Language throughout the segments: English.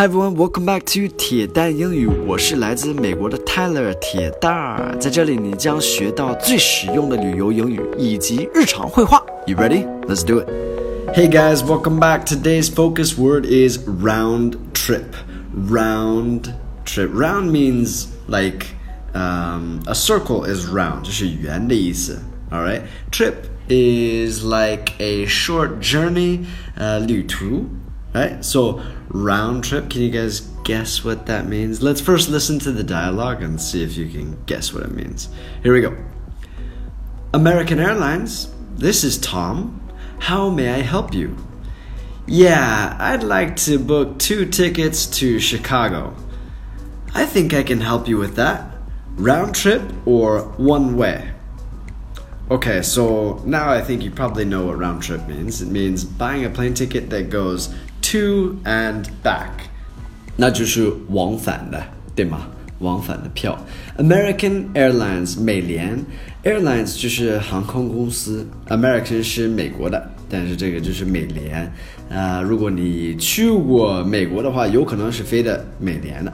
Hi everyone, welcome back to 铁蛋英语。我是来自美国的 Tyler 铁蛋儿，在这里你将学到最实用的旅游英语以及日常会话。You ready? Let's do it. Hey guys, welcome back. Today's focus word is round trip. Round trip. Round means like um, a circle is round. Alright. trip is like a short journey. Uh, 旅途 Right? So, round trip, can you guys guess what that means? Let's first listen to the dialogue and see if you can guess what it means. Here we go. American Airlines, this is Tom. How may I help you? Yeah, I'd like to book two tickets to Chicago. I think I can help you with that. Round trip or one way? Okay, so now I think you probably know what round trip means. It means buying a plane ticket that goes to and back，那就是往返的，对吗？往返的票。American Airlines 美联 Airlines 就是航空公司，American 是美国的，但是这个就是美联。啊、呃，如果你去过美国的话，有可能是飞的美联的。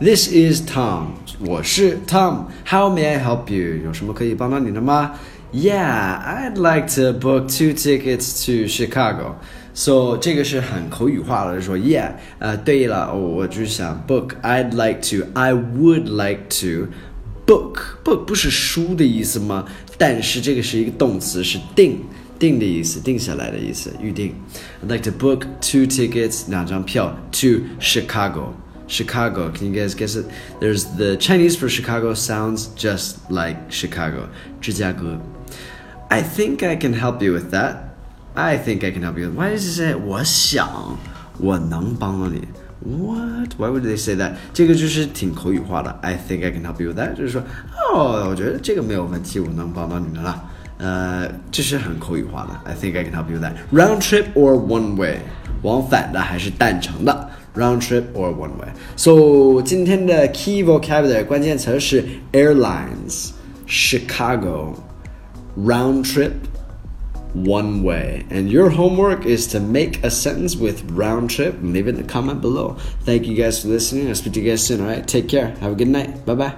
This is Tom，我是 Tom。How may I help you？有什么可以帮到你的吗？Yeah, I'd like to book two tickets to Chicago. So 这个是很口语化的，说 Yeah，呃，对了，我就是想 book，I'd like to，I would like to book book 不是书的意思吗？但是这个是一个动词，是定定的意思，定下来的意思，预定。I'd like to book two tickets，两张票 to Chicago。Chicago. Can you guys guess it? There's the Chinese for Chicago sounds just like Chicago. 芝加哥. I think I can help you with that. I think I can help you. Why does it say 我想我能帮到你？What? Why would they say that? 这个就是挺口语化的。I think I can help you with that，就是说，哦，我觉得这个没有问题，我能帮到你们了。呃，这是很口语化的。I think I can help you with that. Round trip or one way，往返的还是单程的？Round trip or one way. So 今天的 key vocabulary 关键词是 airlines, Chicago, round trip One way. And your homework is to make a sentence with round trip leave it in the comment below. Thank you guys for listening. I'll speak to you guys soon. All right, take care. Have a good night. Bye bye.